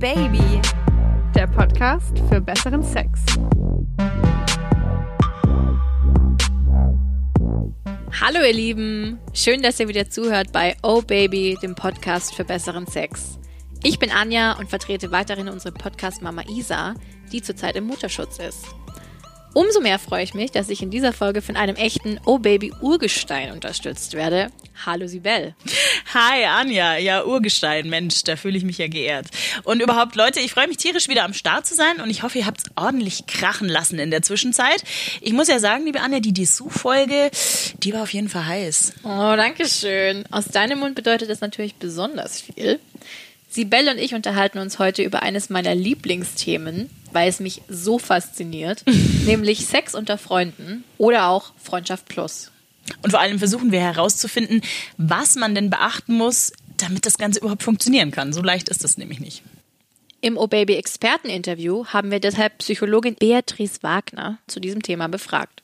Baby, der Podcast für besseren Sex. Hallo ihr Lieben, schön, dass ihr wieder zuhört bei Oh Baby, dem Podcast für besseren Sex. Ich bin Anja und vertrete weiterhin unsere Podcast-Mama Isa, die zurzeit im Mutterschutz ist. Umso mehr freue ich mich, dass ich in dieser Folge von einem echten Oh Baby Urgestein unterstützt werde. Hallo Sibel. Hi Anja, ja Urgestein, Mensch, da fühle ich mich ja geehrt. Und überhaupt Leute, ich freue mich tierisch wieder am Start zu sein und ich hoffe, ihr habt es ordentlich krachen lassen in der Zwischenzeit. Ich muss ja sagen, liebe Anja, die Dessous-Folge, die war auf jeden Fall heiß. Oh, danke schön. Aus deinem Mund bedeutet das natürlich besonders viel. Sibel und ich unterhalten uns heute über eines meiner Lieblingsthemen, weil es mich so fasziniert, nämlich Sex unter Freunden oder auch Freundschaft Plus. Und vor allem versuchen wir herauszufinden, was man denn beachten muss, damit das Ganze überhaupt funktionieren kann. So leicht ist das nämlich nicht. Im O-Baby Experteninterview haben wir deshalb Psychologin Beatrice Wagner zu diesem Thema befragt.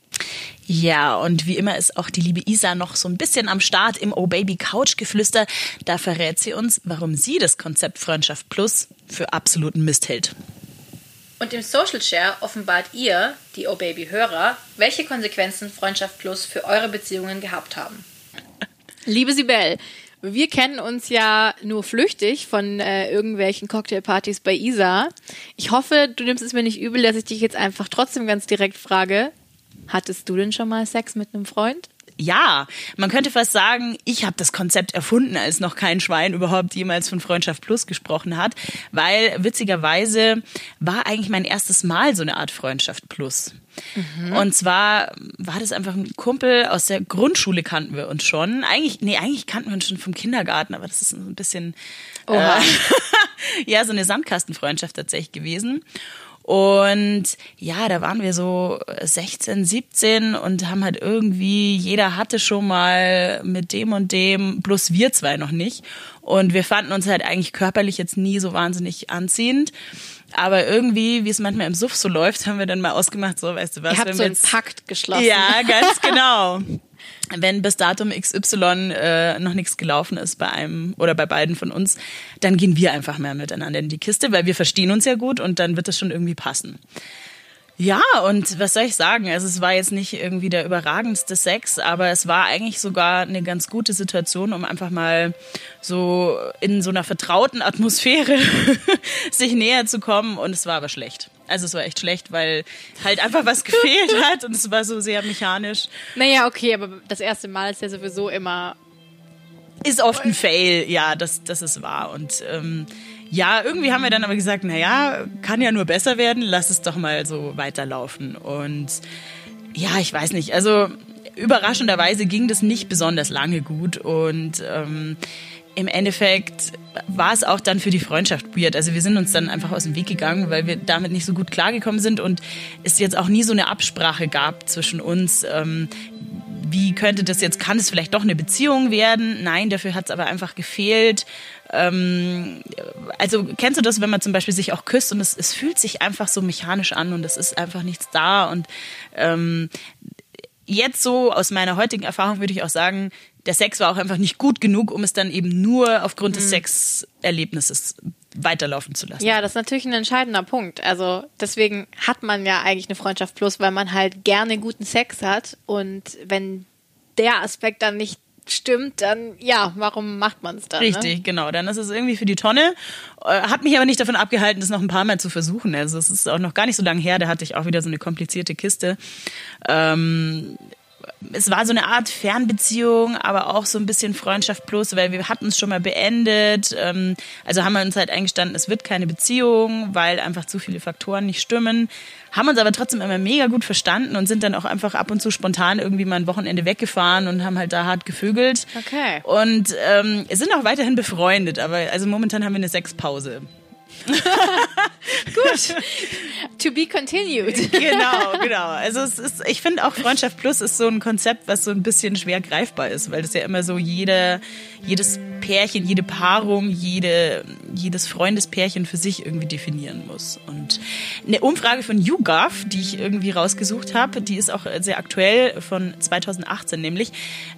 Ja, und wie immer ist auch die liebe Isa noch so ein bisschen am Start im Oh Baby Couch geflüster. Da verrät sie uns, warum sie das Konzept Freundschaft Plus für absoluten Mist hält. Und im Social Share offenbart ihr, die Oh Baby Hörer, welche Konsequenzen Freundschaft Plus für eure Beziehungen gehabt haben. Liebe Sibel, wir kennen uns ja nur flüchtig von äh, irgendwelchen Cocktailpartys bei Isa. Ich hoffe, du nimmst es mir nicht übel, dass ich dich jetzt einfach trotzdem ganz direkt frage. Hattest du denn schon mal Sex mit einem Freund? ja, man könnte fast sagen, ich habe das Konzept erfunden, als noch kein Schwein überhaupt jemals von Freundschaft Plus gesprochen hat, weil witzigerweise war eigentlich mein erstes Mal so eine Art Freundschaft Plus. Mhm. Und zwar war das einfach ein Kumpel aus der Grundschule kannten wir uns schon. Eigentlich, nee, eigentlich kannten wir uns schon vom Kindergarten, aber das ist ein bisschen, äh, ja, so eine Sandkastenfreundschaft tatsächlich gewesen. Und ja, da waren wir so 16, 17 und haben halt irgendwie, jeder hatte schon mal mit dem und dem, bloß wir zwei noch nicht. Und wir fanden uns halt eigentlich körperlich jetzt nie so wahnsinnig anziehend. Aber irgendwie, wie es manchmal im Suff so läuft, haben wir dann mal ausgemacht, so, weißt du was. Ihr habt so wir einen jetzt, Pakt geschlossen. Ja, ganz genau wenn bis Datum XY äh, noch nichts gelaufen ist bei einem oder bei beiden von uns, dann gehen wir einfach mehr miteinander in die Kiste, weil wir verstehen uns ja gut und dann wird das schon irgendwie passen. Ja, und was soll ich sagen? Also es war jetzt nicht irgendwie der überragendste Sex, aber es war eigentlich sogar eine ganz gute Situation, um einfach mal so in so einer vertrauten Atmosphäre sich näher zu kommen. Und es war aber schlecht. Also es war echt schlecht, weil halt einfach was gefehlt hat und es war so sehr mechanisch. Naja, okay, aber das erste Mal ist ja sowieso immer. Ist oft ein Fail, ja, das, das ist wahr. Und ähm, ja, irgendwie haben wir dann aber gesagt, naja, kann ja nur besser werden, lass es doch mal so weiterlaufen. Und ja, ich weiß nicht, also überraschenderweise ging das nicht besonders lange gut und ähm, im Endeffekt war es auch dann für die Freundschaft weird. Also wir sind uns dann einfach aus dem Weg gegangen, weil wir damit nicht so gut klargekommen sind und es jetzt auch nie so eine Absprache gab zwischen uns. Ähm, wie könnte das jetzt, kann es vielleicht doch eine Beziehung werden? Nein, dafür hat es aber einfach gefehlt. Ähm, also kennst du das, wenn man zum Beispiel sich auch küsst und es, es fühlt sich einfach so mechanisch an und es ist einfach nichts da und ähm, jetzt so aus meiner heutigen Erfahrung würde ich auch sagen, der Sex war auch einfach nicht gut genug, um es dann eben nur aufgrund des mhm. Sexerlebnisses weiterlaufen zu lassen. Ja, das ist natürlich ein entscheidender Punkt. Also deswegen hat man ja eigentlich eine Freundschaft plus, weil man halt gerne guten Sex hat und wenn der Aspekt dann nicht stimmt, dann ja, warum macht man es dann? Ne? Richtig, ne? genau. Dann ist es irgendwie für die Tonne. Äh, hat mich aber nicht davon abgehalten, das noch ein paar Mal zu versuchen. Also es ist auch noch gar nicht so lange her, da hatte ich auch wieder so eine komplizierte Kiste. Ähm, es war so eine Art Fernbeziehung, aber auch so ein bisschen Freundschaft plus, weil wir hatten es schon mal beendet. Ähm, also haben wir uns halt eingestanden, es wird keine Beziehung, weil einfach zu viele Faktoren nicht stimmen. Haben uns aber trotzdem immer mega gut verstanden und sind dann auch einfach ab und zu spontan irgendwie mal ein Wochenende weggefahren und haben halt da hart gevögelt. Okay. Und ähm, sind auch weiterhin befreundet, aber also momentan haben wir eine Sexpause. Gut. To be continued. genau, genau. Also es ist, ich finde auch Freundschaft Plus ist so ein Konzept, was so ein bisschen schwer greifbar ist, weil das ja immer so jede, jedes Pärchen, jede Paarung, jede, jedes Freundespärchen für sich irgendwie definieren muss. Und eine Umfrage von YouGov, die ich irgendwie rausgesucht habe, die ist auch sehr aktuell von 2018 nämlich,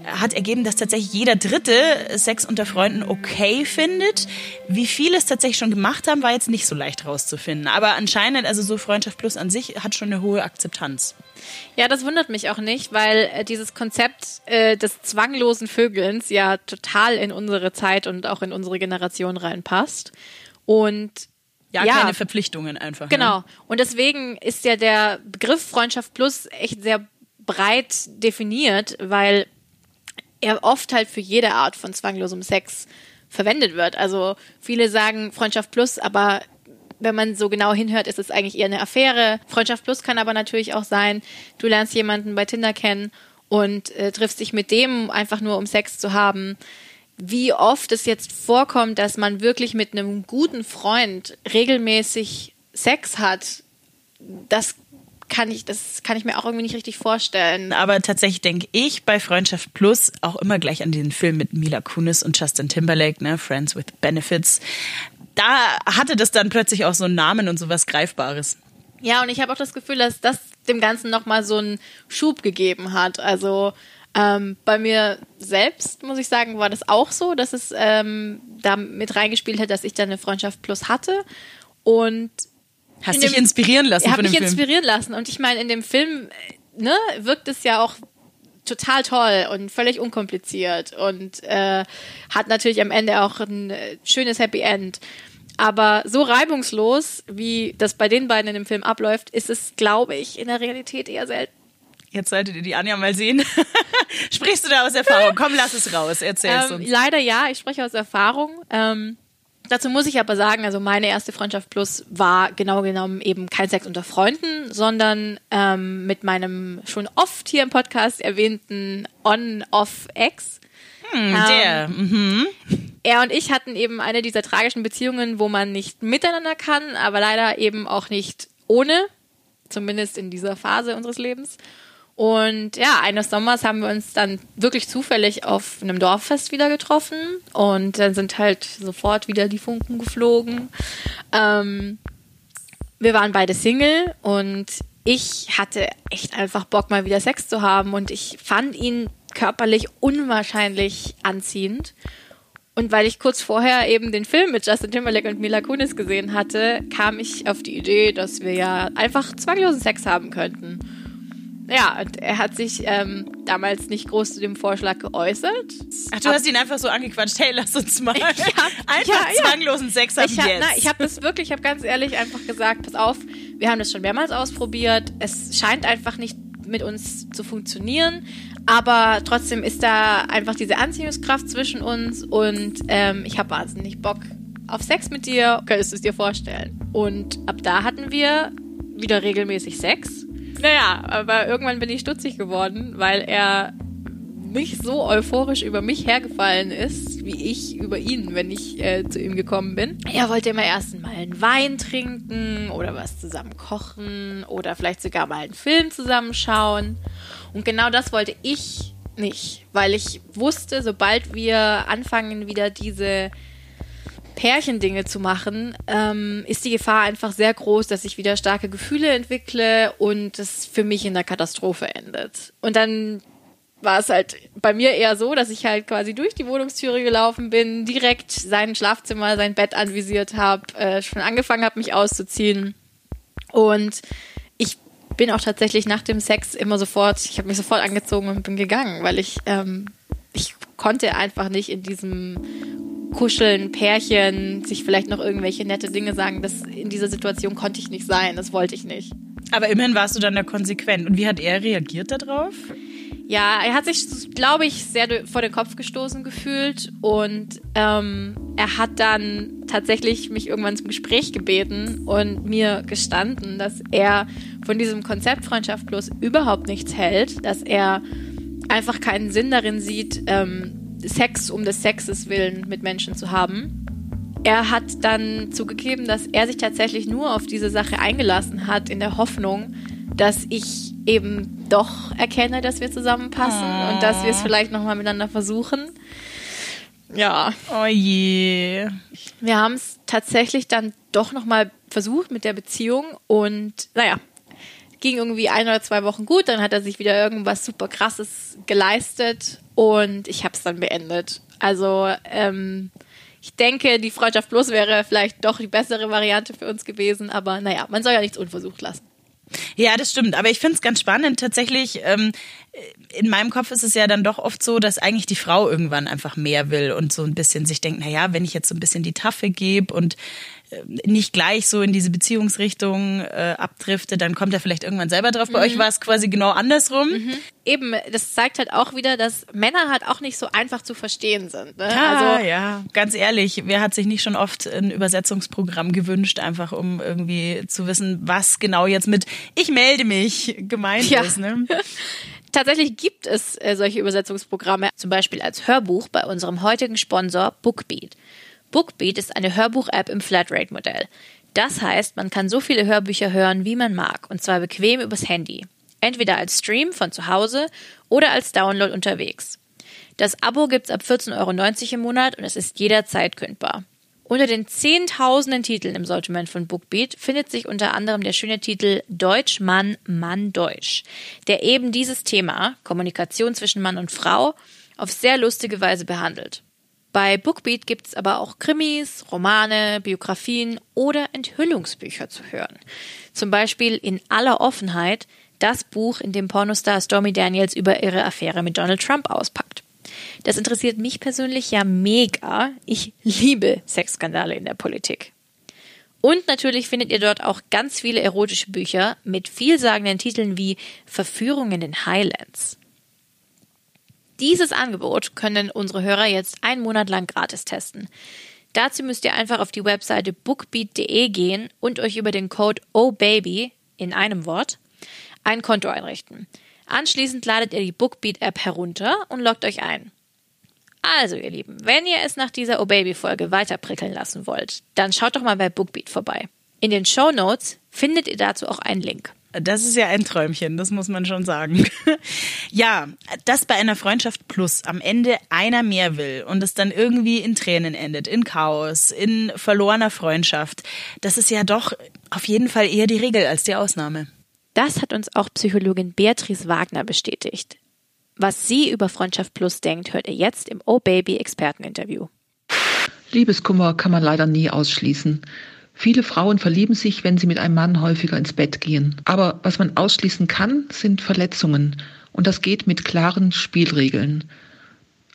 hat ergeben, dass tatsächlich jeder Dritte Sex unter Freunden okay findet. Wie viele es tatsächlich schon gemacht haben, war jetzt nicht so leicht rauszufinden. Aber anscheinend, also so Freundschaft Plus an sich hat schon eine hohe Akzeptanz. Ja, das wundert mich auch nicht, weil äh, dieses Konzept äh, des zwanglosen Vögelns ja total in unsere Zeit und auch in unsere Generation reinpasst. Und ja, ja, keine Verpflichtungen einfach. Ne? Genau. Ne? Und deswegen ist ja der Begriff Freundschaft Plus echt sehr breit definiert, weil er oft halt für jede Art von zwanglosem Sex verwendet wird. Also viele sagen Freundschaft Plus, aber wenn man so genau hinhört, ist es eigentlich eher eine Affäre. Freundschaft Plus kann aber natürlich auch sein, du lernst jemanden bei Tinder kennen und äh, triffst dich mit dem einfach nur, um Sex zu haben. Wie oft es jetzt vorkommt, dass man wirklich mit einem guten Freund regelmäßig Sex hat, das kann ich, das kann ich mir auch irgendwie nicht richtig vorstellen. Aber tatsächlich denke ich bei Freundschaft Plus auch immer gleich an den Film mit Mila Kunis und Justin Timberlake, ne, Friends with Benefits da hatte das dann plötzlich auch so einen Namen und sowas Greifbares. Ja, und ich habe auch das Gefühl, dass das dem Ganzen nochmal so einen Schub gegeben hat. Also ähm, bei mir selbst, muss ich sagen, war das auch so, dass es ähm, da mit reingespielt hat, dass ich da eine Freundschaft plus hatte. Und Hast dich dem, inspirieren lassen von dem mich inspirieren lassen. Und ich meine, in dem Film ne, wirkt es ja auch total toll und völlig unkompliziert und äh, hat natürlich am Ende auch ein äh, schönes Happy End. Aber so reibungslos, wie das bei den beiden in dem Film abläuft, ist es, glaube ich, in der Realität eher selten. Jetzt solltet ihr die Anja mal sehen. Sprichst du da aus Erfahrung? Komm, lass es raus, erzähl es ähm, uns. Leider ja, ich spreche aus Erfahrung. Ähm, dazu muss ich aber sagen, also meine erste Freundschaft Plus war genau genommen eben kein Sex unter Freunden, sondern ähm, mit meinem schon oft hier im Podcast erwähnten On-Off-Ex. Hm, der. Ähm, mhm. Er und ich hatten eben eine dieser tragischen Beziehungen, wo man nicht miteinander kann, aber leider eben auch nicht ohne, zumindest in dieser Phase unseres Lebens. Und ja, eines Sommers haben wir uns dann wirklich zufällig auf einem Dorffest wieder getroffen und dann sind halt sofort wieder die Funken geflogen. Ähm, wir waren beide Single und ich hatte echt einfach Bock, mal wieder Sex zu haben und ich fand ihn körperlich unwahrscheinlich anziehend. Und weil ich kurz vorher eben den Film mit Justin Timberlake und Mila Kunis gesehen hatte, kam ich auf die Idee, dass wir ja einfach zwanglosen Sex haben könnten. Ja, und er hat sich ähm, damals nicht groß zu dem Vorschlag geäußert. Ach, du hast ihn einfach so angequatscht, hey, lass uns mal hab, einfach ja, zwanglosen Sex haben ich hab, yes. ich habe das wirklich, ich habe ganz ehrlich einfach gesagt, pass auf, wir haben das schon mehrmals ausprobiert. Es scheint einfach nicht mit uns zu funktionieren. Aber trotzdem ist da einfach diese Anziehungskraft zwischen uns und ähm, ich habe wahnsinnig Bock auf Sex mit dir. Könntest du es dir vorstellen? Und ab da hatten wir wieder regelmäßig Sex. Naja, aber irgendwann bin ich stutzig geworden, weil er nicht so euphorisch über mich hergefallen ist, wie ich über ihn, wenn ich äh, zu ihm gekommen bin. Er wollte immer erst mal einen Wein trinken oder was zusammen kochen oder vielleicht sogar mal einen Film zusammenschauen. Und genau das wollte ich nicht, weil ich wusste, sobald wir anfangen, wieder diese Pärchendinge zu machen, ähm, ist die Gefahr einfach sehr groß, dass ich wieder starke Gefühle entwickle und es für mich in der Katastrophe endet. Und dann war es halt bei mir eher so, dass ich halt quasi durch die Wohnungstüre gelaufen bin, direkt sein Schlafzimmer, sein Bett anvisiert habe, äh, schon angefangen habe, mich auszuziehen. Und ich bin auch tatsächlich nach dem Sex immer sofort, ich habe mich sofort angezogen und bin gegangen, weil ich, ähm, ich konnte einfach nicht in diesem Kuscheln, Pärchen, sich vielleicht noch irgendwelche nette Dinge sagen. Das, in dieser Situation konnte ich nicht sein, das wollte ich nicht. Aber immerhin warst du dann da konsequent. Und wie hat er reagiert darauf? Ja, er hat sich, glaube ich, sehr vor den Kopf gestoßen gefühlt und ähm, er hat dann tatsächlich mich irgendwann zum Gespräch gebeten und mir gestanden, dass er von diesem Konzept Freundschaft plus überhaupt nichts hält, dass er einfach keinen Sinn darin sieht, ähm, Sex um des Sexes willen mit Menschen zu haben. Er hat dann zugegeben, dass er sich tatsächlich nur auf diese Sache eingelassen hat, in der Hoffnung, dass ich eben doch erkenne, dass wir zusammenpassen oh. und dass wir es vielleicht nochmal miteinander versuchen. Ja. Oh je. Wir haben es tatsächlich dann doch nochmal versucht mit der Beziehung und naja, ging irgendwie ein oder zwei Wochen gut, dann hat er sich wieder irgendwas super krasses geleistet und ich habe es dann beendet. Also ähm, ich denke, die Freundschaft plus wäre vielleicht doch die bessere Variante für uns gewesen, aber naja, man soll ja nichts unversucht lassen. Ja, das stimmt. Aber ich finde es ganz spannend. Tatsächlich, ähm, in meinem Kopf ist es ja dann doch oft so, dass eigentlich die Frau irgendwann einfach mehr will und so ein bisschen sich denkt, na ja, wenn ich jetzt so ein bisschen die Taffe gebe und nicht gleich so in diese Beziehungsrichtung äh, abdrifte, dann kommt er vielleicht irgendwann selber drauf. Bei mhm. euch war es quasi genau andersrum. Mhm. Eben, das zeigt halt auch wieder, dass Männer halt auch nicht so einfach zu verstehen sind. Ne? Ja, also, ja, ganz ehrlich, wer hat sich nicht schon oft ein Übersetzungsprogramm gewünscht, einfach um irgendwie zu wissen, was genau jetzt mit Ich melde mich gemeint ja. ist. Ne? Tatsächlich gibt es äh, solche Übersetzungsprogramme, zum Beispiel als Hörbuch bei unserem heutigen Sponsor Bookbeat. Bookbeat ist eine Hörbuch-App im Flatrate-Modell. Das heißt, man kann so viele Hörbücher hören, wie man mag, und zwar bequem übers Handy. Entweder als Stream von zu Hause oder als Download unterwegs. Das Abo gibt's ab 14,90 Euro im Monat und es ist jederzeit kündbar. Unter den zehntausenden Titeln im Sortiment von Bookbeat findet sich unter anderem der schöne Titel Deutsch Mann, Mann Deutsch, der eben dieses Thema, Kommunikation zwischen Mann und Frau, auf sehr lustige Weise behandelt. Bei Bookbeat gibt es aber auch Krimis, Romane, Biografien oder Enthüllungsbücher zu hören. Zum Beispiel in aller Offenheit das Buch, in dem Pornostar Stormy Daniels über ihre Affäre mit Donald Trump auspackt. Das interessiert mich persönlich ja mega. Ich liebe Sexskandale in der Politik. Und natürlich findet ihr dort auch ganz viele erotische Bücher mit vielsagenden Titeln wie Verführung in den Highlands. Dieses Angebot können unsere Hörer jetzt einen Monat lang gratis testen. Dazu müsst ihr einfach auf die Webseite bookbeat.de gehen und euch über den Code OHBABY in einem Wort ein Konto einrichten. Anschließend ladet ihr die Bookbeat-App herunter und loggt euch ein. Also, ihr Lieben, wenn ihr es nach dieser O-Baby-Folge weiter prickeln lassen wollt, dann schaut doch mal bei Bookbeat vorbei. In den Show Notes findet ihr dazu auch einen Link. Das ist ja ein Träumchen, das muss man schon sagen. ja, dass bei einer Freundschaft plus am Ende einer mehr will und es dann irgendwie in Tränen endet, in Chaos, in verlorener Freundschaft, das ist ja doch auf jeden Fall eher die Regel als die Ausnahme. Das hat uns auch Psychologin Beatrice Wagner bestätigt. Was sie über Freundschaft Plus denkt, hört ihr jetzt im Oh Baby Experteninterview. Liebeskummer kann man leider nie ausschließen. Viele Frauen verlieben sich, wenn sie mit einem Mann häufiger ins Bett gehen. Aber was man ausschließen kann, sind Verletzungen. Und das geht mit klaren Spielregeln.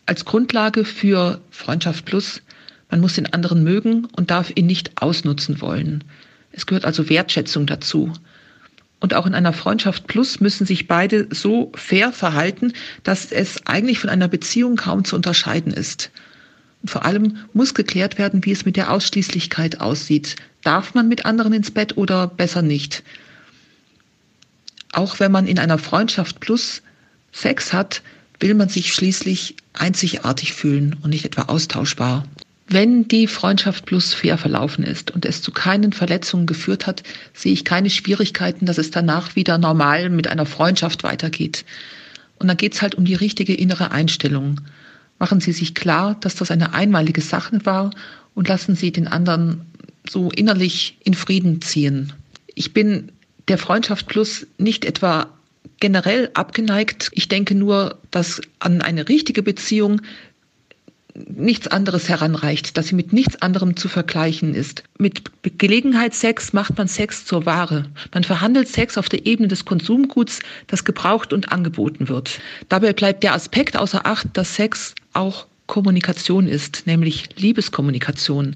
Als Grundlage für Freundschaft Plus, man muss den anderen mögen und darf ihn nicht ausnutzen wollen. Es gehört also Wertschätzung dazu. Und auch in einer Freundschaft Plus müssen sich beide so fair verhalten, dass es eigentlich von einer Beziehung kaum zu unterscheiden ist. Und vor allem muss geklärt werden, wie es mit der Ausschließlichkeit aussieht. Darf man mit anderen ins Bett oder besser nicht? Auch wenn man in einer Freundschaft plus Sex hat, will man sich schließlich einzigartig fühlen und nicht etwa austauschbar. Wenn die Freundschaft plus fair verlaufen ist und es zu keinen Verletzungen geführt hat, sehe ich keine Schwierigkeiten, dass es danach wieder normal mit einer Freundschaft weitergeht. Und dann geht es halt um die richtige innere Einstellung machen Sie sich klar, dass das eine einmalige Sache war und lassen Sie den anderen so innerlich in Frieden ziehen. Ich bin der Freundschaft Plus nicht etwa generell abgeneigt. Ich denke nur, dass an eine richtige Beziehung nichts anderes heranreicht, dass sie mit nichts anderem zu vergleichen ist. Mit Gelegenheitssex macht man Sex zur Ware. Man verhandelt Sex auf der Ebene des Konsumguts, das gebraucht und angeboten wird. Dabei bleibt der Aspekt außer Acht, dass Sex auch Kommunikation ist, nämlich Liebeskommunikation.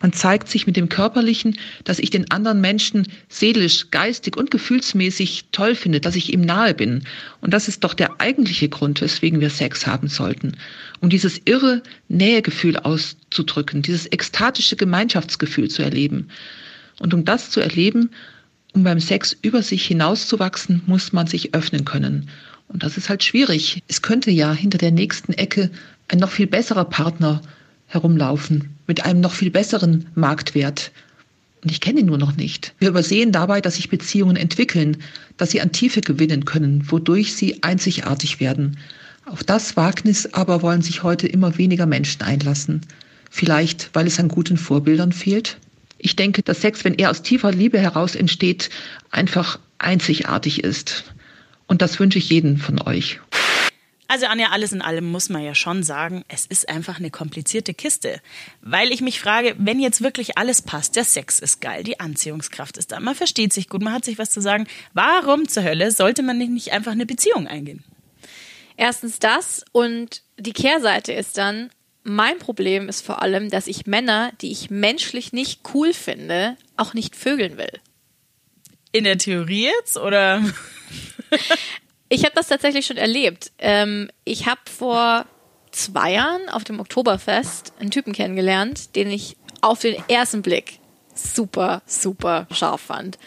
Man zeigt sich mit dem Körperlichen, dass ich den anderen Menschen seelisch, geistig und gefühlsmäßig toll finde, dass ich ihm nahe bin. Und das ist doch der eigentliche Grund, weswegen wir Sex haben sollten. Um dieses irre Nähegefühl auszudrücken, dieses ekstatische Gemeinschaftsgefühl zu erleben. Und um das zu erleben, um beim Sex über sich hinauszuwachsen, muss man sich öffnen können. Und das ist halt schwierig. Es könnte ja hinter der nächsten Ecke ein noch viel besserer Partner herumlaufen, mit einem noch viel besseren Marktwert. Und ich kenne ihn nur noch nicht. Wir übersehen dabei, dass sich Beziehungen entwickeln, dass sie an Tiefe gewinnen können, wodurch sie einzigartig werden. Auf das Wagnis aber wollen sich heute immer weniger Menschen einlassen. Vielleicht, weil es an guten Vorbildern fehlt? Ich denke, dass Sex, wenn er aus tiefer Liebe heraus entsteht, einfach einzigartig ist. Und das wünsche ich jedem von euch. Also Anja, alles in allem muss man ja schon sagen, es ist einfach eine komplizierte Kiste. Weil ich mich frage, wenn jetzt wirklich alles passt, der Sex ist geil, die Anziehungskraft ist da, man versteht sich gut, man hat sich was zu sagen, warum zur Hölle sollte man nicht einfach eine Beziehung eingehen? Erstens das und die Kehrseite ist dann, mein Problem ist vor allem, dass ich Männer, die ich menschlich nicht cool finde, auch nicht vögeln will. In der Theorie jetzt oder? Ich habe das tatsächlich schon erlebt. Ähm, ich habe vor zwei Jahren auf dem Oktoberfest einen Typen kennengelernt, den ich auf den ersten Blick super, super scharf fand.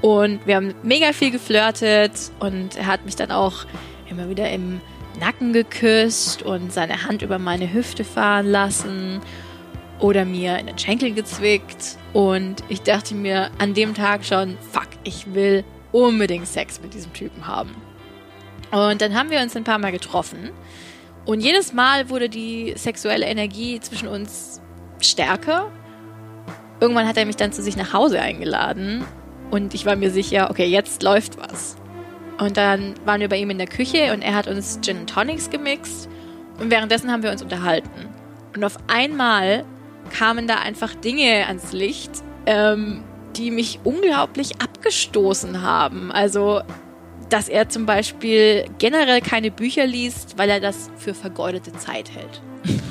Und wir haben mega viel geflirtet und er hat mich dann auch immer wieder im Nacken geküsst und seine Hand über meine Hüfte fahren lassen oder mir in den Schenkel gezwickt. Und ich dachte mir an dem Tag schon, fuck, ich will unbedingt Sex mit diesem Typen haben. Und dann haben wir uns ein paar Mal getroffen. Und jedes Mal wurde die sexuelle Energie zwischen uns stärker. Irgendwann hat er mich dann zu sich nach Hause eingeladen. Und ich war mir sicher, okay, jetzt läuft was. Und dann waren wir bei ihm in der Küche und er hat uns Gin Tonics gemixt. Und währenddessen haben wir uns unterhalten. Und auf einmal kamen da einfach Dinge ans Licht, ähm, die mich unglaublich abgestoßen haben. Also dass er zum Beispiel generell keine Bücher liest, weil er das für vergeudete Zeit hält.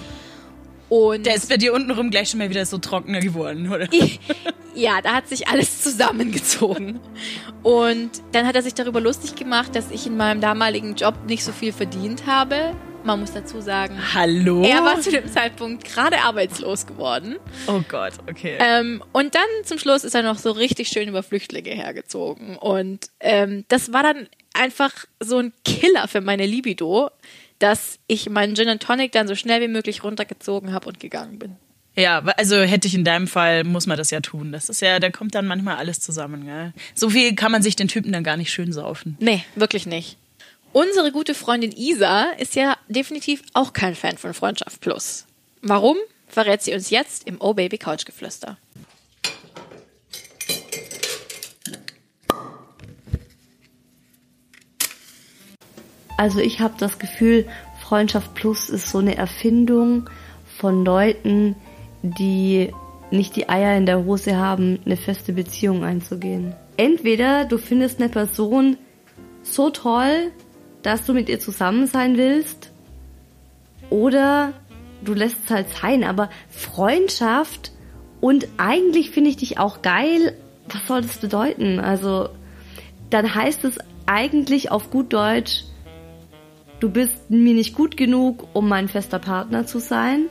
Und der ist bei dir untenrum gleich schon mal wieder so trockener geworden, oder? ja, da hat sich alles zusammengezogen. Und dann hat er sich darüber lustig gemacht, dass ich in meinem damaligen Job nicht so viel verdient habe man muss dazu sagen, hallo. Er war zu dem Zeitpunkt gerade arbeitslos geworden. Oh Gott, okay. Ähm, und dann zum Schluss ist er noch so richtig schön über Flüchtlinge hergezogen. Und ähm, das war dann einfach so ein Killer für meine Libido, dass ich meinen Gin and Tonic dann so schnell wie möglich runtergezogen habe und gegangen bin. Ja, also hätte ich in deinem Fall, muss man das ja tun. Das ist ja, da kommt dann manchmal alles zusammen. Gell? So viel kann man sich den Typen dann gar nicht schön saufen. Nee, wirklich nicht. Unsere gute Freundin Isa ist ja definitiv auch kein Fan von Freundschaft Plus. Warum? Verrät sie uns jetzt im Oh Baby Couch Geflüster. Also ich habe das Gefühl, Freundschaft Plus ist so eine Erfindung von Leuten, die nicht die Eier in der Hose haben, eine feste Beziehung einzugehen. Entweder du findest eine Person so toll, dass du mit ihr zusammen sein willst oder du lässt es halt sein. Aber Freundschaft und eigentlich finde ich dich auch geil, was soll das bedeuten? Also dann heißt es eigentlich auf gut Deutsch, du bist mir nicht gut genug, um mein fester Partner zu sein.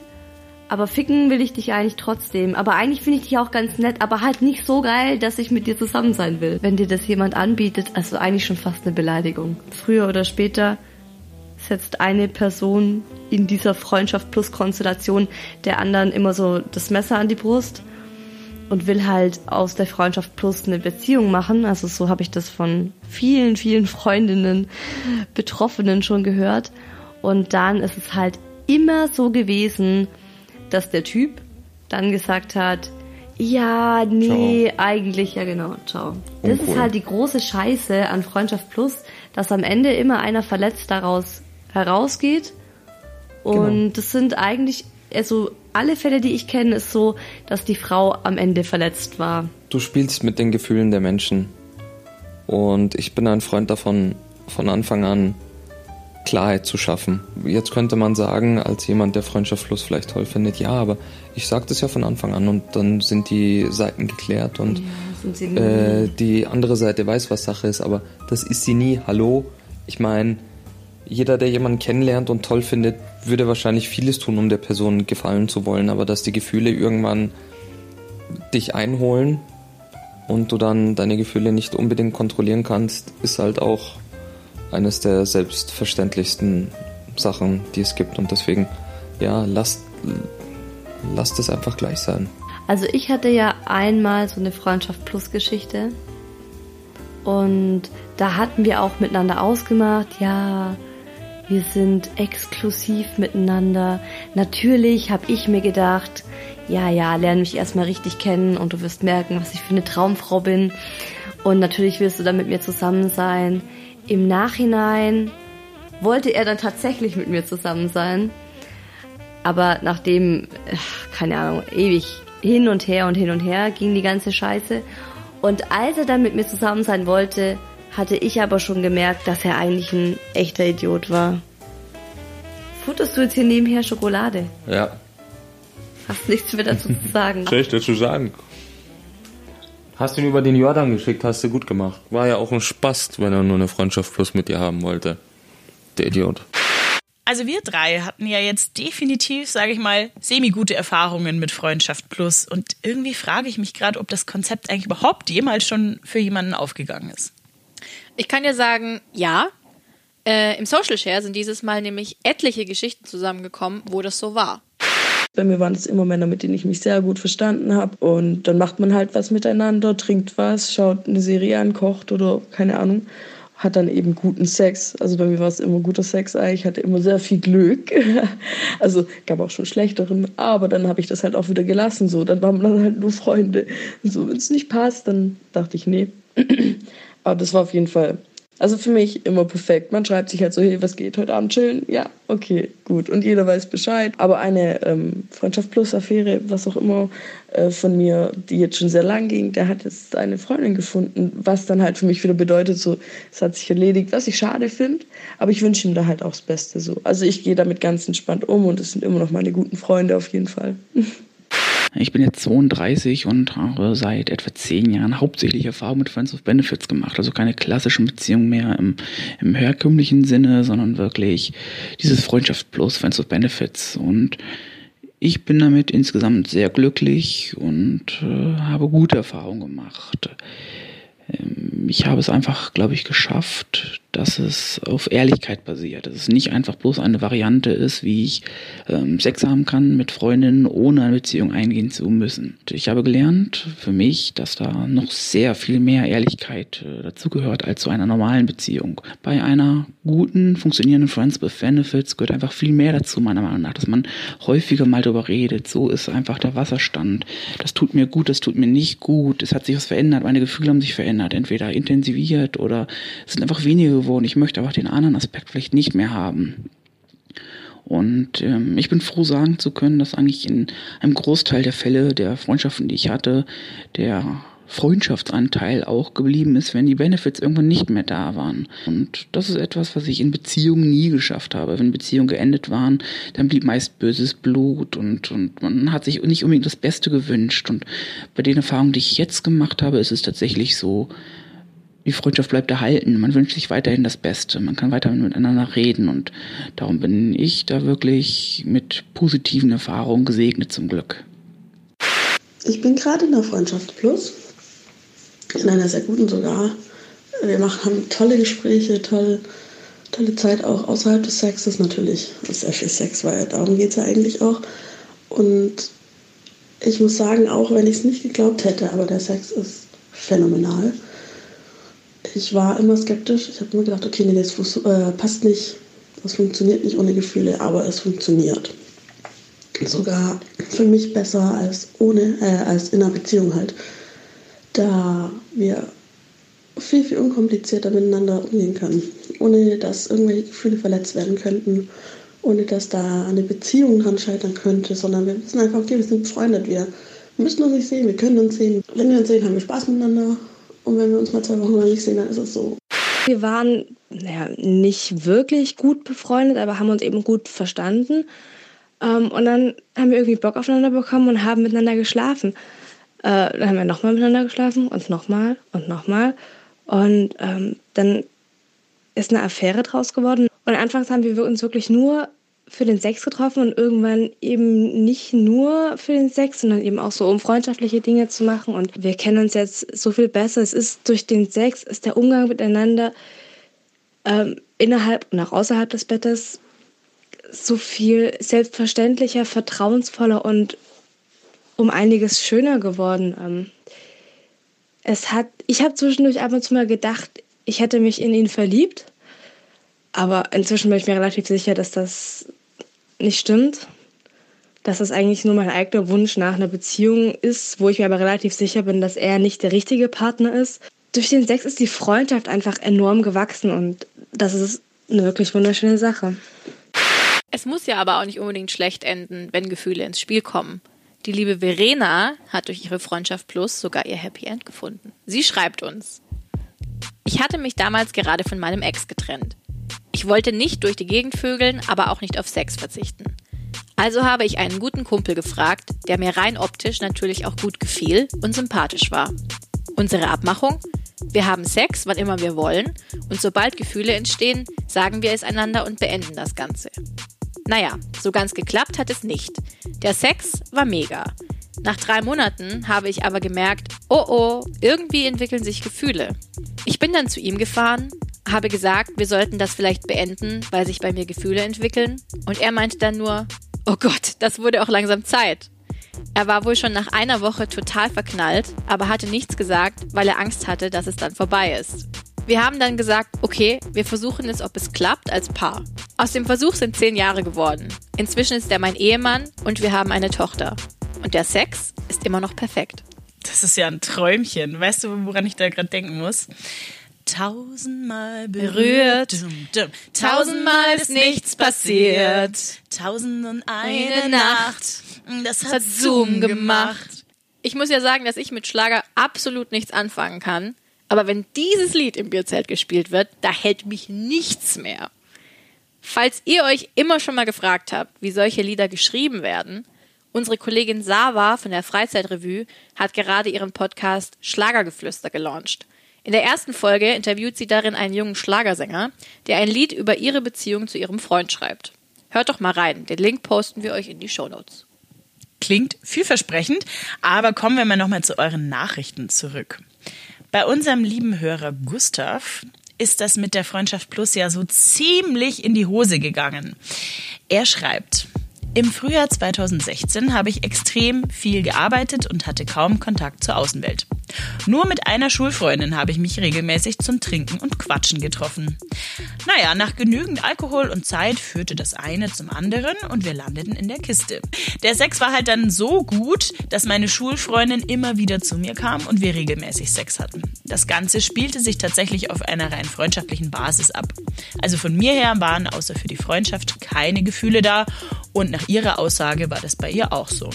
Aber ficken will ich dich eigentlich trotzdem. Aber eigentlich finde ich dich auch ganz nett, aber halt nicht so geil, dass ich mit dir zusammen sein will. Wenn dir das jemand anbietet, also eigentlich schon fast eine Beleidigung. Früher oder später setzt eine Person in dieser Freundschaft plus Konstellation der anderen immer so das Messer an die Brust und will halt aus der Freundschaft plus eine Beziehung machen. Also so habe ich das von vielen, vielen Freundinnen, Betroffenen schon gehört. Und dann ist es halt immer so gewesen, dass der Typ dann gesagt hat, ja, nee, ciao. eigentlich, ja genau, ciao. Das ist halt die große Scheiße an Freundschaft Plus, dass am Ende immer einer verletzt daraus herausgeht. Und genau. das sind eigentlich, also alle Fälle, die ich kenne, ist so, dass die Frau am Ende verletzt war. Du spielst mit den Gefühlen der Menschen. Und ich bin ein Freund davon, von Anfang an Klarheit zu schaffen. Jetzt könnte man sagen, als jemand, der Freundschaftsfluss vielleicht toll findet, ja, aber ich sage das ja von Anfang an und dann sind die Seiten geklärt und ja, äh, die andere Seite weiß, was Sache ist, aber das ist sie nie. Hallo? Ich meine, jeder, der jemanden kennenlernt und toll findet, würde wahrscheinlich vieles tun, um der Person gefallen zu wollen, aber dass die Gefühle irgendwann dich einholen und du dann deine Gefühle nicht unbedingt kontrollieren kannst, ist halt auch eines der selbstverständlichsten Sachen, die es gibt. Und deswegen, ja, lasst, lasst es einfach gleich sein. Also ich hatte ja einmal so eine Freundschaft Plus Geschichte. Und da hatten wir auch miteinander ausgemacht, ja, wir sind exklusiv miteinander. Natürlich habe ich mir gedacht, ja, ja, lerne mich erstmal richtig kennen und du wirst merken, was ich für eine Traumfrau bin. Und natürlich willst du dann mit mir zusammen sein. Im Nachhinein wollte er dann tatsächlich mit mir zusammen sein. Aber nachdem, keine Ahnung, ewig hin und her und hin und her ging die ganze Scheiße. Und als er dann mit mir zusammen sein wollte, hatte ich aber schon gemerkt, dass er eigentlich ein echter Idiot war. Futterst du jetzt hier nebenher Schokolade? Ja. Hast nichts mehr dazu zu sagen. Soll ich dazu sagen? Hast du ihn über den Jordan geschickt, hast du gut gemacht. War ja auch ein Spaß, wenn er nur eine Freundschaft plus mit dir haben wollte. Der Idiot. Also wir drei hatten ja jetzt definitiv, sage ich mal, semi-gute Erfahrungen mit Freundschaft Plus. Und irgendwie frage ich mich gerade, ob das Konzept eigentlich überhaupt jemals schon für jemanden aufgegangen ist. Ich kann dir sagen, ja. Äh, Im Social Share sind dieses Mal nämlich etliche Geschichten zusammengekommen, wo das so war. Bei mir waren es immer Männer, mit denen ich mich sehr gut verstanden habe. Und dann macht man halt was miteinander, trinkt was, schaut eine Serie an, kocht oder keine Ahnung. Hat dann eben guten Sex. Also bei mir war es immer guter Sex. Ich hatte immer sehr viel Glück. Also gab auch schon schlechteren. Aber dann habe ich das halt auch wieder gelassen. So, dann waren wir dann halt nur Freunde. So, wenn es nicht passt, dann dachte ich, nee. Aber das war auf jeden Fall also für mich immer perfekt. Man schreibt sich halt so, hey, was geht heute Abend chillen? Ja, okay, gut. Und jeder weiß Bescheid. Aber eine ähm, Freundschaft plus Affäre, was auch immer äh, von mir, die jetzt schon sehr lang ging, der hat jetzt eine Freundin gefunden, was dann halt für mich wieder bedeutet, so, es hat sich erledigt, was ich schade finde. Aber ich wünsche ihm da halt auch das Beste so. Also ich gehe damit ganz entspannt um und es sind immer noch meine guten Freunde auf jeden Fall. Ich bin jetzt 32 und habe seit etwa zehn Jahren hauptsächlich Erfahrung mit Friends of Benefits gemacht. Also keine klassischen Beziehungen mehr im, im herkömmlichen Sinne, sondern wirklich dieses Freundschaft plus Friends of Benefits. Und ich bin damit insgesamt sehr glücklich und äh, habe gute Erfahrungen gemacht. Ähm, ich habe es einfach, glaube ich, geschafft, dass es auf Ehrlichkeit basiert. Dass es nicht einfach bloß eine Variante ist, wie ich ähm, Sex haben kann mit Freundinnen, ohne eine Beziehung eingehen zu müssen. Ich habe gelernt für mich, dass da noch sehr viel mehr Ehrlichkeit äh, dazugehört als zu einer normalen Beziehung. Bei einer guten, funktionierenden Friends with Benefits gehört einfach viel mehr dazu, meiner Meinung nach, dass man häufiger mal darüber redet. So ist einfach der Wasserstand. Das tut mir gut, das tut mir nicht gut. Es hat sich was verändert, meine Gefühle haben sich verändert, entweder intensiviert oder es sind einfach weniger geworden. Ich möchte aber den anderen Aspekt vielleicht nicht mehr haben. Und ähm, ich bin froh sagen zu können, dass eigentlich in einem Großteil der Fälle der Freundschaften, die ich hatte, der Freundschaftsanteil auch geblieben ist, wenn die Benefits irgendwann nicht mehr da waren. Und das ist etwas, was ich in Beziehungen nie geschafft habe. Wenn Beziehungen geendet waren, dann blieb meist böses Blut und, und man hat sich nicht unbedingt das Beste gewünscht. Und bei den Erfahrungen, die ich jetzt gemacht habe, ist es tatsächlich so, die Freundschaft bleibt erhalten. Man wünscht sich weiterhin das Beste. Man kann weiter miteinander reden und darum bin ich da wirklich mit positiven Erfahrungen gesegnet zum Glück. Ich bin gerade in der Freundschaft Plus, in einer sehr guten sogar. Wir machen, haben tolle Gespräche, toll, tolle Zeit auch außerhalb des Sexes natürlich. Sehr viel Sex, weil darum geht es ja eigentlich auch. Und ich muss sagen, auch wenn ich es nicht geglaubt hätte, aber der Sex ist phänomenal ich war immer skeptisch. Ich habe immer gedacht, okay, nee, das äh, passt nicht. Das funktioniert nicht ohne Gefühle, aber es funktioniert. Sogar für mich besser als ohne, äh, als in einer Beziehung halt. Da wir viel, viel unkomplizierter miteinander umgehen können. Ohne dass irgendwelche Gefühle verletzt werden könnten. Ohne dass da eine Beziehung dran scheitern könnte, sondern wir wissen einfach, okay, wir sind befreundet. Wir müssen uns nicht sehen, wir können uns sehen. Wenn wir uns sehen, haben wir Spaß miteinander und wenn wir uns mal zwei Wochen lang nicht sehen, dann ist es so. Wir waren naja, nicht wirklich gut befreundet, aber haben uns eben gut verstanden. Ähm, und dann haben wir irgendwie Bock aufeinander bekommen und haben miteinander geschlafen. Äh, dann haben wir nochmal miteinander geschlafen und nochmal und nochmal. Und ähm, dann ist eine Affäre draus geworden. Und anfangs haben wir uns wirklich nur für den Sex getroffen und irgendwann eben nicht nur für den Sex, sondern eben auch so, um freundschaftliche Dinge zu machen. Und wir kennen uns jetzt so viel besser. Es ist durch den Sex, ist der Umgang miteinander ähm, innerhalb und auch außerhalb des Bettes so viel selbstverständlicher, vertrauensvoller und um einiges schöner geworden. Ähm, es hat, ich habe zwischendurch ab und zu mal gedacht, ich hätte mich in ihn verliebt Aber inzwischen bin ich mir relativ sicher, dass das nicht stimmt. Dass das eigentlich nur mein eigener Wunsch nach einer Beziehung ist, wo ich mir aber relativ sicher bin, dass er nicht der richtige Partner ist. Durch den Sex ist die Freundschaft einfach enorm gewachsen und das ist eine wirklich wunderschöne Sache. Es muss ja aber auch nicht unbedingt schlecht enden, wenn Gefühle ins Spiel kommen. Die liebe Verena hat durch ihre Freundschaft Plus sogar ihr Happy End gefunden. Sie schreibt uns. Ich hatte mich damals gerade von meinem Ex getrennt. Ich wollte nicht durch die Gegend vögeln, aber auch nicht auf Sex verzichten. Also habe ich einen guten Kumpel gefragt, der mir rein optisch natürlich auch gut gefiel und sympathisch war. Unsere Abmachung? Wir haben Sex, wann immer wir wollen, und sobald Gefühle entstehen, sagen wir es einander und beenden das Ganze. Naja, so ganz geklappt hat es nicht. Der Sex war mega. Nach drei Monaten habe ich aber gemerkt, oh oh, irgendwie entwickeln sich Gefühle. Ich bin dann zu ihm gefahren, habe gesagt, wir sollten das vielleicht beenden, weil sich bei mir Gefühle entwickeln. Und er meinte dann nur, oh Gott, das wurde auch langsam Zeit. Er war wohl schon nach einer Woche total verknallt, aber hatte nichts gesagt, weil er Angst hatte, dass es dann vorbei ist. Wir haben dann gesagt, okay, wir versuchen es, ob es klappt, als Paar. Aus dem Versuch sind zehn Jahre geworden. Inzwischen ist er mein Ehemann und wir haben eine Tochter. Und der Sex ist immer noch perfekt. Das ist ja ein Träumchen. Weißt du, woran ich da gerade denken muss? Tausendmal berührt, tausendmal ist nichts passiert, tausend und eine, Nacht, das hat, hat Zoom gemacht. Ich muss ja sagen, dass ich mit Schlager absolut nichts anfangen kann, aber wenn dieses Lied im Bierzelt gespielt wird, da hält mich nichts mehr. Falls ihr euch immer schon mal gefragt habt, wie solche Lieder geschrieben werden, unsere Kollegin Sava von der Freizeitrevue hat gerade ihren Podcast Schlagergeflüster gelauncht. In der ersten Folge interviewt sie darin einen jungen Schlagersänger, der ein Lied über ihre Beziehung zu ihrem Freund schreibt. Hört doch mal rein, den Link posten wir euch in die Shownotes. Klingt vielversprechend, aber kommen wir mal nochmal zu euren Nachrichten zurück. Bei unserem lieben Hörer Gustav ist das mit der Freundschaft Plus ja so ziemlich in die Hose gegangen. Er schreibt, im Frühjahr 2016 habe ich extrem viel gearbeitet und hatte kaum Kontakt zur Außenwelt. Nur mit einer Schulfreundin habe ich mich regelmäßig zum Trinken und Quatschen getroffen. Naja, nach genügend Alkohol und Zeit führte das eine zum anderen und wir landeten in der Kiste. Der Sex war halt dann so gut, dass meine Schulfreundin immer wieder zu mir kam und wir regelmäßig Sex hatten. Das Ganze spielte sich tatsächlich auf einer rein freundschaftlichen Basis ab. Also von mir her waren außer für die Freundschaft keine Gefühle da und nach ihrer Aussage war das bei ihr auch so.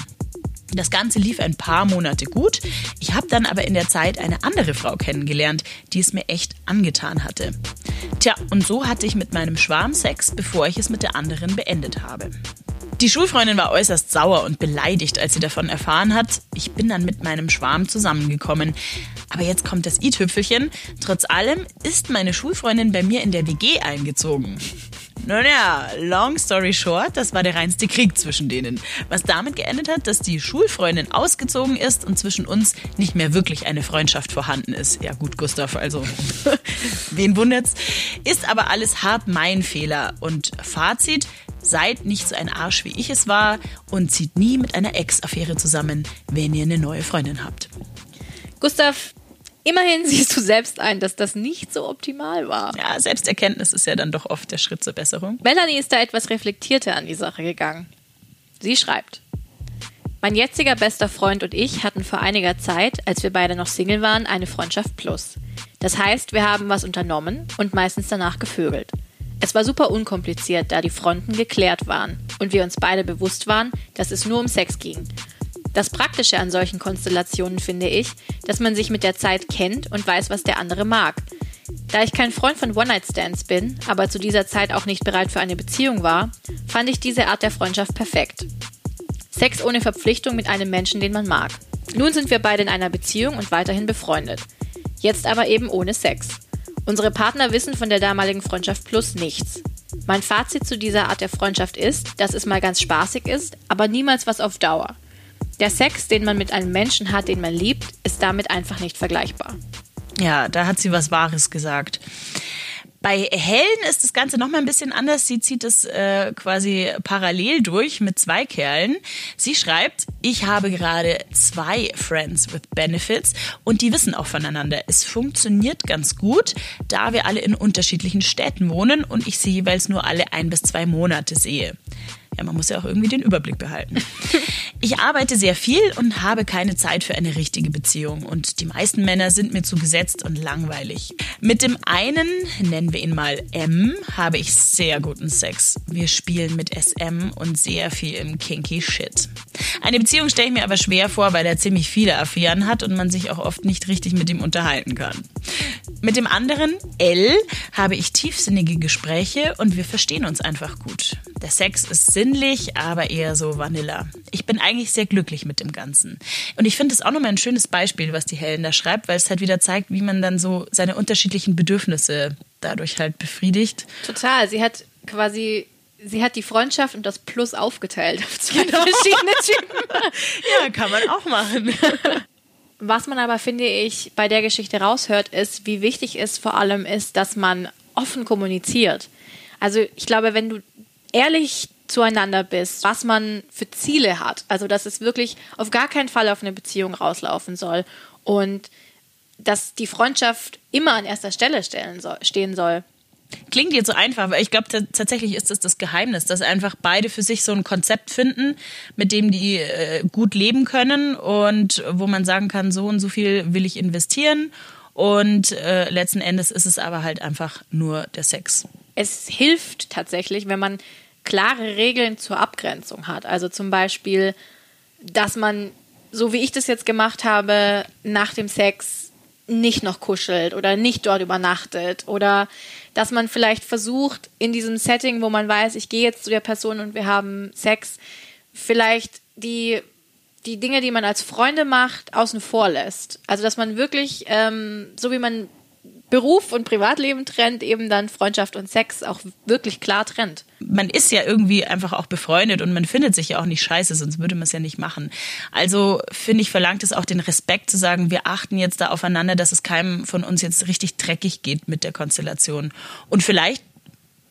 Das Ganze lief ein paar Monate gut. Ich habe dann aber in der Zeit eine andere Frau kennengelernt, die es mir echt angetan hatte. Tja, und so hatte ich mit meinem Schwarm Sex, bevor ich es mit der anderen beendet habe. Die Schulfreundin war äußerst sauer und beleidigt, als sie davon erfahren hat. Ich bin dann mit meinem Schwarm zusammengekommen. Aber jetzt kommt das i-Tüpfelchen. Trotz allem ist meine Schulfreundin bei mir in der WG eingezogen. Nun ja, long story short, das war der reinste Krieg zwischen denen. Was damit geendet hat, dass die Schulfreundin ausgezogen ist und zwischen uns nicht mehr wirklich eine Freundschaft vorhanden ist. Ja gut, Gustav, also wen wundert's? Ist aber alles hart mein Fehler. Und Fazit, seid nicht so ein Arsch wie ich es war und zieht nie mit einer Ex-Affäre zusammen, wenn ihr eine neue Freundin habt. Gustav, Immerhin siehst du selbst ein, dass das nicht so optimal war. Ja, Selbsterkenntnis ist ja dann doch oft der Schritt zur Besserung. Melanie ist da etwas reflektierter an die Sache gegangen. Sie schreibt. Mein jetziger bester Freund und ich hatten vor einiger Zeit, als wir beide noch Single waren, eine Freundschaft plus. Das heißt, wir haben was unternommen und meistens danach gevögelt. Es war super unkompliziert, da die Fronten geklärt waren und wir uns beide bewusst waren, dass es nur um Sex ging das Praktische an solchen Konstellationen finde ich, dass man sich mit der Zeit kennt und weiß, was der andere mag. Da ich kein Freund von One-Night-Stands bin, aber zu dieser Zeit auch nicht bereit für eine Beziehung war, fand ich diese Art der Freundschaft perfekt. Sex ohne Verpflichtung mit einem Menschen, den man mag. Nun sind wir beide in einer Beziehung und weiterhin befreundet. Jetzt aber eben ohne Sex. Unsere Partner wissen von der damaligen Freundschaft plus nichts. Mein Fazit zu dieser Art der Freundschaft ist, dass es mal ganz spaßig ist, aber niemals was auf Dauer. Der Sex, den man mit einem Menschen hat, den man liebt, ist damit einfach nicht vergleichbar. Ja, da hat sie was Wahres gesagt. Bei Helen ist das Ganze noch mal ein bisschen anders. Sie zieht es äh, quasi parallel durch mit zwei Kerlen. Sie schreibt, ich habe gerade zwei Friends with Benefits und die wissen auch voneinander. Es funktioniert ganz gut, da wir alle in unterschiedlichen Städten wohnen und ich sie jeweils nur alle ein bis zwei Monate sehe. Ja, man muss ja auch irgendwie den Überblick behalten. Ich arbeite sehr viel und habe keine Zeit für eine richtige Beziehung. Und die meisten Männer sind mir zu gesetzt und langweilig. Mit dem einen, nennen wir ihn mal M, habe ich sehr guten Sex. Wir spielen mit SM und sehr viel im kinky Shit. Eine Beziehung stelle ich mir aber schwer vor, weil er ziemlich viele Affären hat und man sich auch oft nicht richtig mit ihm unterhalten kann. Mit dem anderen, L, habe ich tiefsinnige Gespräche und wir verstehen uns einfach gut. Der Sex ist sinnlich, aber eher so Vanilla. Ich bin eigentlich sehr glücklich mit dem Ganzen. Und ich finde es auch nochmal ein schönes Beispiel, was die Helen da schreibt, weil es halt wieder zeigt, wie man dann so seine unterschiedlichen Bedürfnisse dadurch halt befriedigt. Total. Sie hat quasi sie hat die Freundschaft und das Plus aufgeteilt auf zwei genau. verschiedene Typen. ja, kann man auch machen. Was man aber, finde ich, bei der Geschichte raushört, ist, wie wichtig es vor allem ist, dass man offen kommuniziert. Also ich glaube, wenn du ehrlich zueinander bist, was man für Ziele hat, also dass es wirklich auf gar keinen Fall auf eine Beziehung rauslaufen soll und dass die Freundschaft immer an erster Stelle soll, stehen soll. Klingt jetzt so einfach, aber ich glaube tatsächlich ist das das Geheimnis, dass einfach beide für sich so ein Konzept finden, mit dem die äh, gut leben können und wo man sagen kann, so und so viel will ich investieren und äh, letzten Endes ist es aber halt einfach nur der Sex. Es hilft tatsächlich, wenn man klare Regeln zur Abgrenzung hat. Also zum Beispiel, dass man, so wie ich das jetzt gemacht habe, nach dem Sex nicht noch kuschelt oder nicht dort übernachtet oder dass man vielleicht versucht, in diesem Setting, wo man weiß, ich gehe jetzt zu der Person und wir haben Sex, vielleicht die, die Dinge, die man als Freunde macht, außen vor lässt. Also, dass man wirklich, ähm, so wie man Beruf und Privatleben trennt, eben dann Freundschaft und Sex auch wirklich klar trennt. Man ist ja irgendwie einfach auch befreundet und man findet sich ja auch nicht scheiße, sonst würde man es ja nicht machen. Also finde ich, verlangt es auch den Respekt zu sagen, wir achten jetzt da aufeinander, dass es keinem von uns jetzt richtig dreckig geht mit der Konstellation. Und vielleicht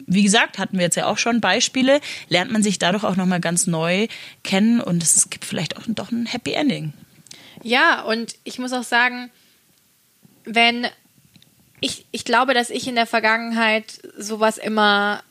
wie gesagt, hatten wir jetzt ja auch schon Beispiele, lernt man sich dadurch auch nochmal ganz neu kennen und es gibt vielleicht auch doch ein Happy Ending. Ja, und ich muss auch sagen, wenn ich, ich glaube, dass ich in der Vergangenheit sowas immer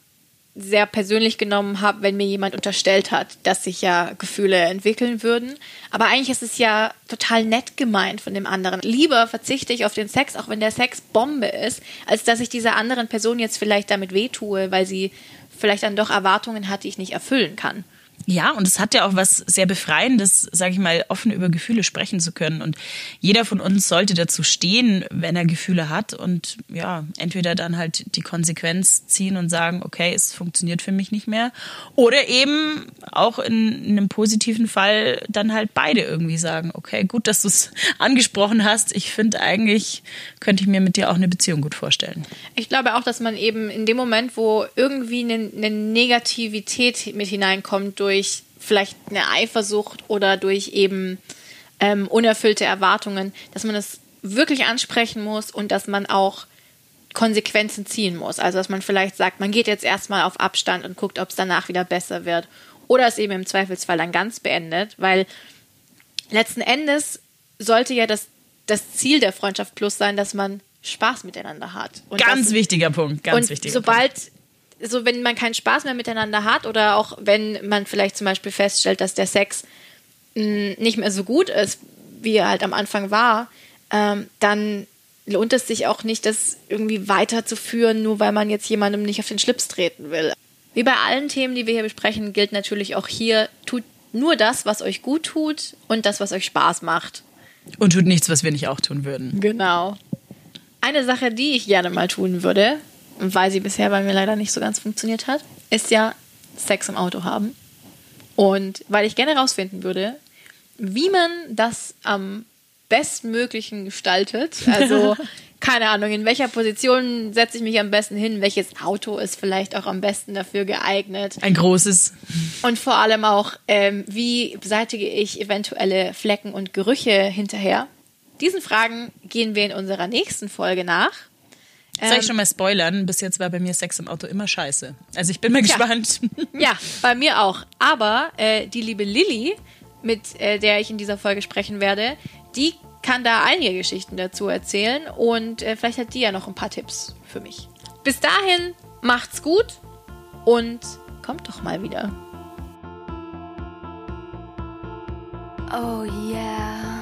sehr persönlich genommen habe, wenn mir jemand unterstellt hat, dass sich ja Gefühle entwickeln würden. Aber eigentlich ist es ja total nett gemeint von dem anderen. Lieber verzichte ich auf den Sex, auch wenn der Sex Bombe ist, als dass ich dieser anderen Person jetzt vielleicht damit wehtue, weil sie vielleicht dann doch Erwartungen hat, die ich nicht erfüllen kann. Ja, und es hat ja auch was sehr Befreiendes, sage ich mal, offen über Gefühle sprechen zu können. Und jeder von uns sollte dazu stehen, wenn er Gefühle hat und ja, entweder dann halt die Konsequenz ziehen und sagen, okay, es funktioniert für mich nicht mehr. Oder eben auch in, in einem positiven Fall dann halt beide irgendwie sagen, okay, gut, dass du es angesprochen hast. Ich finde eigentlich, könnte ich mir mit dir auch eine Beziehung gut vorstellen. Ich glaube auch, dass man eben in dem Moment, wo irgendwie eine, eine Negativität mit hineinkommt durch durch vielleicht eine Eifersucht oder durch eben ähm, unerfüllte Erwartungen, dass man das wirklich ansprechen muss und dass man auch Konsequenzen ziehen muss. Also dass man vielleicht sagt, man geht jetzt erstmal auf Abstand und guckt, ob es danach wieder besser wird. Oder es eben im Zweifelsfall dann ganz beendet, weil letzten Endes sollte ja das, das Ziel der Freundschaft Plus sein, dass man Spaß miteinander hat. Und ganz das, wichtiger Punkt, ganz und wichtiger sobald Punkt so wenn man keinen Spaß mehr miteinander hat oder auch wenn man vielleicht zum Beispiel feststellt, dass der Sex mh, mm, nicht mehr so gut ist, wie er halt am Anfang war, ähm, dann lohnt es sich auch nicht, das irgendwie weiterzuführen, nur weil man jetzt jemandem nicht auf den Schlips treten will. Wie bei allen Themen, die wir hier besprechen, gilt natürlich auch hier, tut nur das, was euch gut tut und das, was euch Spaß macht. Und tut nichts, was wir nicht auch tun würden. Genau. Eine Sache, die ich gerne mal tun würde, weil sie bisher bei mir leider nicht so ganz funktioniert hat, ist ja Sex im Auto haben. Und weil ich gerne herausfinden würde, wie man das am bestmöglichen gestaltet. Also, keine Ahnung, in welcher Position setze ich mich am besten hin, welches Auto ist vielleicht auch am besten dafür geeignet. Ein großes. Und vor allem auch, ähm, wie beseitige ich eventuelle Flecken und Gerüche hinterher. Diesen Fragen gehen wir in unserer nächsten Folge nach. Soll ich Ähm, schon mal spoilern? Bis jetzt war bei mir Sex im Auto immer scheiße. Also ich bin mal Tja. gespannt. Ja, bei mir auch. Aber äh, die liebe Lilly, mit äh, der ich in dieser Folge sprechen werde, die kann da einige Geschichten dazu erzählen und äh, vielleicht hat die ja noch ein paar Tipps für mich. Bis dahin, macht's gut und kommt doch mal wieder. Oh yeah.